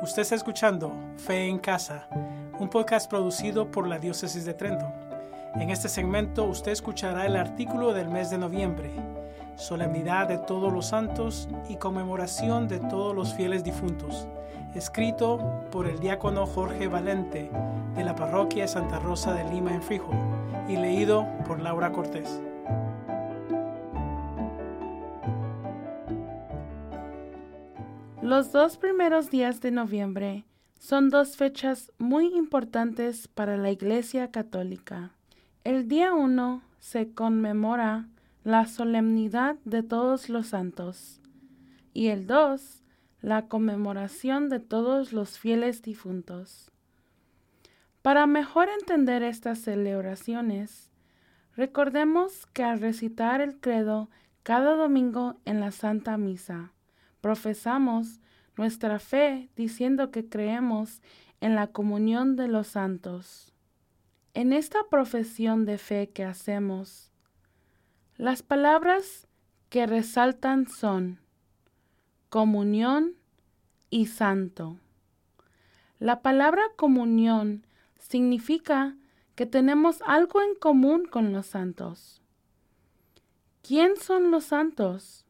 Usted está escuchando Fe en Casa, un podcast producido por la Diócesis de Trento. En este segmento usted escuchará el artículo del mes de noviembre, Solemnidad de todos los santos y conmemoración de todos los fieles difuntos, escrito por el diácono Jorge Valente de la parroquia Santa Rosa de Lima en Frijol y leído por Laura Cortés. Los dos primeros días de noviembre son dos fechas muy importantes para la Iglesia Católica. El día 1 se conmemora la solemnidad de todos los santos y el 2 la conmemoración de todos los fieles difuntos. Para mejor entender estas celebraciones, recordemos que al recitar el credo cada domingo en la Santa Misa, profesamos nuestra fe diciendo que creemos en la comunión de los santos. En esta profesión de fe que hacemos, las palabras que resaltan son comunión y santo. La palabra comunión significa que tenemos algo en común con los santos. ¿Quién son los santos?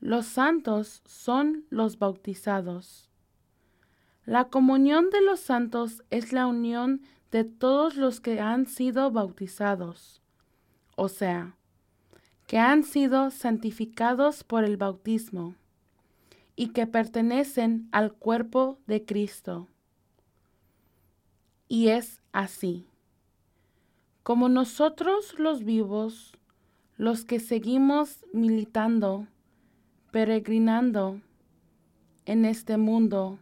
Los santos son los bautizados. La comunión de los santos es la unión de todos los que han sido bautizados, o sea, que han sido santificados por el bautismo y que pertenecen al cuerpo de Cristo. Y es así. Como nosotros los vivos, los que seguimos militando, peregrinando en este mundo,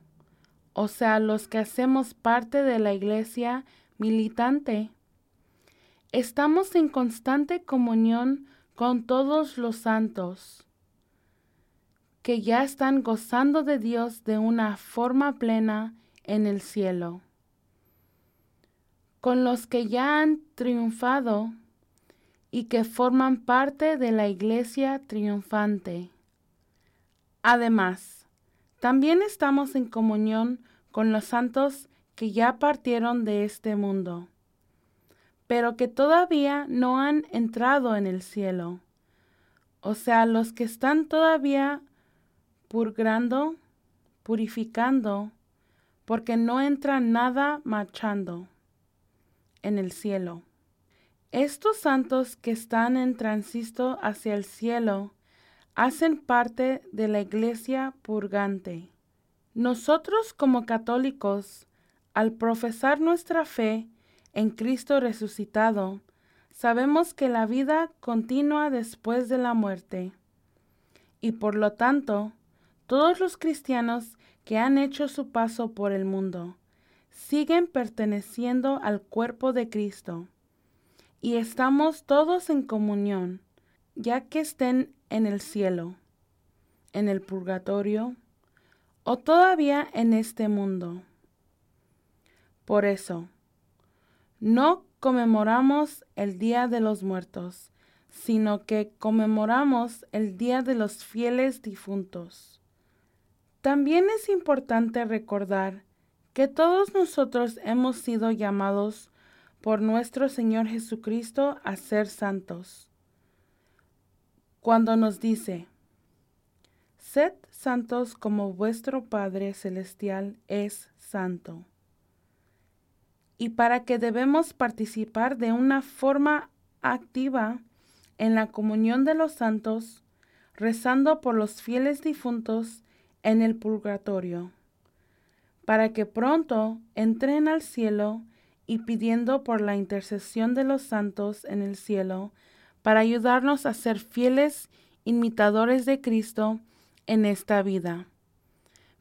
o sea, los que hacemos parte de la iglesia militante. Estamos en constante comunión con todos los santos que ya están gozando de Dios de una forma plena en el cielo, con los que ya han triunfado y que forman parte de la iglesia triunfante. Además, también estamos en comunión con los santos que ya partieron de este mundo, pero que todavía no han entrado en el cielo, o sea, los que están todavía purgando, purificando, porque no entra nada marchando en el cielo. Estos santos que están en tránsito hacia el cielo hacen parte de la iglesia purgante. Nosotros como católicos, al profesar nuestra fe en Cristo resucitado, sabemos que la vida continúa después de la muerte. Y por lo tanto, todos los cristianos que han hecho su paso por el mundo siguen perteneciendo al cuerpo de Cristo. Y estamos todos en comunión, ya que estén en el cielo, en el purgatorio o todavía en este mundo. Por eso, no conmemoramos el Día de los Muertos, sino que conmemoramos el Día de los Fieles Difuntos. También es importante recordar que todos nosotros hemos sido llamados por nuestro Señor Jesucristo a ser santos cuando nos dice, Sed santos como vuestro Padre Celestial es santo. Y para que debemos participar de una forma activa en la comunión de los santos, rezando por los fieles difuntos en el purgatorio, para que pronto entren al cielo y pidiendo por la intercesión de los santos en el cielo, para ayudarnos a ser fieles imitadores de Cristo en esta vida,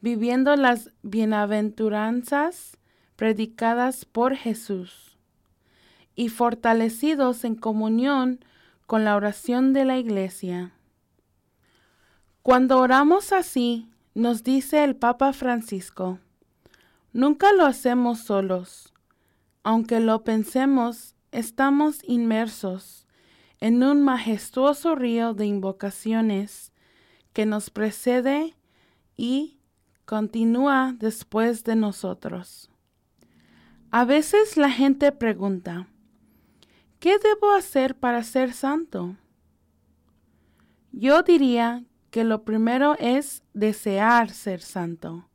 viviendo las bienaventuranzas predicadas por Jesús y fortalecidos en comunión con la oración de la Iglesia. Cuando oramos así, nos dice el Papa Francisco, nunca lo hacemos solos. Aunque lo pensemos, estamos inmersos en un majestuoso río de invocaciones que nos precede y continúa después de nosotros. A veces la gente pregunta, ¿qué debo hacer para ser santo? Yo diría que lo primero es desear ser santo.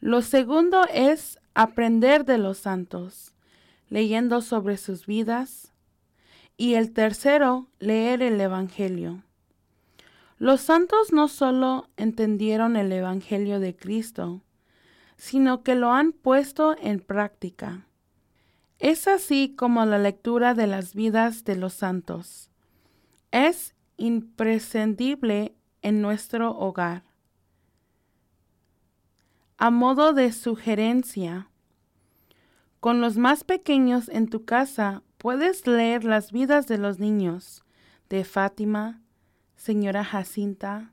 Lo segundo es aprender de los santos, leyendo sobre sus vidas. Y el tercero, leer el Evangelio. Los santos no solo entendieron el Evangelio de Cristo, sino que lo han puesto en práctica. Es así como la lectura de las vidas de los santos. Es imprescindible en nuestro hogar. A modo de sugerencia, con los más pequeños en tu casa puedes leer las vidas de los niños de Fátima, señora Jacinta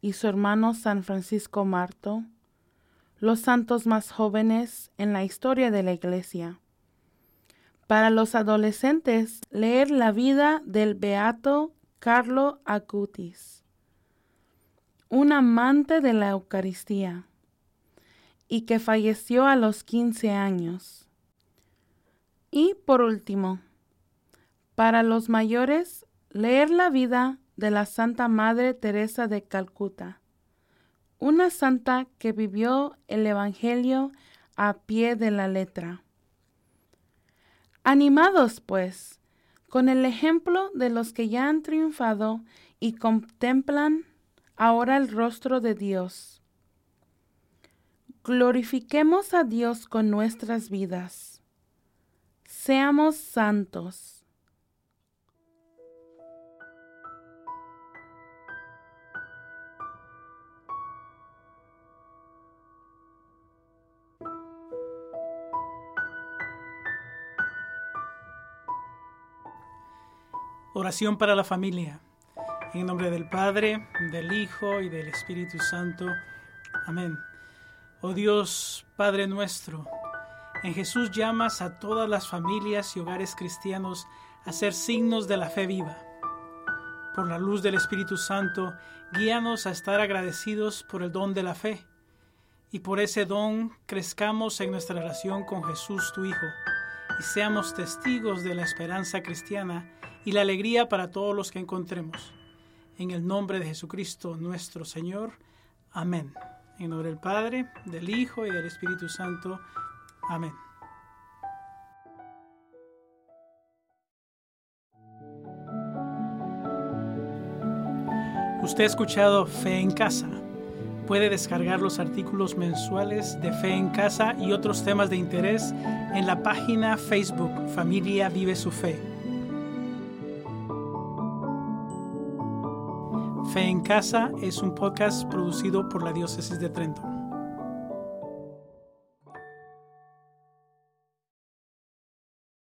y su hermano San Francisco Marto, los santos más jóvenes en la historia de la Iglesia. Para los adolescentes, leer la vida del beato Carlo Acutis, un amante de la Eucaristía, y que falleció a los 15 años. Y por último, para los mayores, leer la vida de la Santa Madre Teresa de Calcuta, una santa que vivió el Evangelio a pie de la letra. Animados, pues, con el ejemplo de los que ya han triunfado y contemplan ahora el rostro de Dios. Glorifiquemos a Dios con nuestras vidas. Seamos santos. Oración para la familia. En nombre del Padre, del Hijo y del Espíritu Santo. Amén. Oh Dios, Padre nuestro, en Jesús llamas a todas las familias y hogares cristianos a ser signos de la fe viva. Por la luz del Espíritu Santo, guíanos a estar agradecidos por el don de la fe. Y por ese don crezcamos en nuestra relación con Jesús, tu Hijo, y seamos testigos de la esperanza cristiana y la alegría para todos los que encontremos. En el nombre de Jesucristo nuestro Señor. Amén. En nombre del Padre, del Hijo y del Espíritu Santo. Amén. Usted ha escuchado Fe en Casa. Puede descargar los artículos mensuales de Fe en Casa y otros temas de interés en la página Facebook Familia Vive su Fe. Fe en Casa es un podcast producido por la Diócesis de Trento.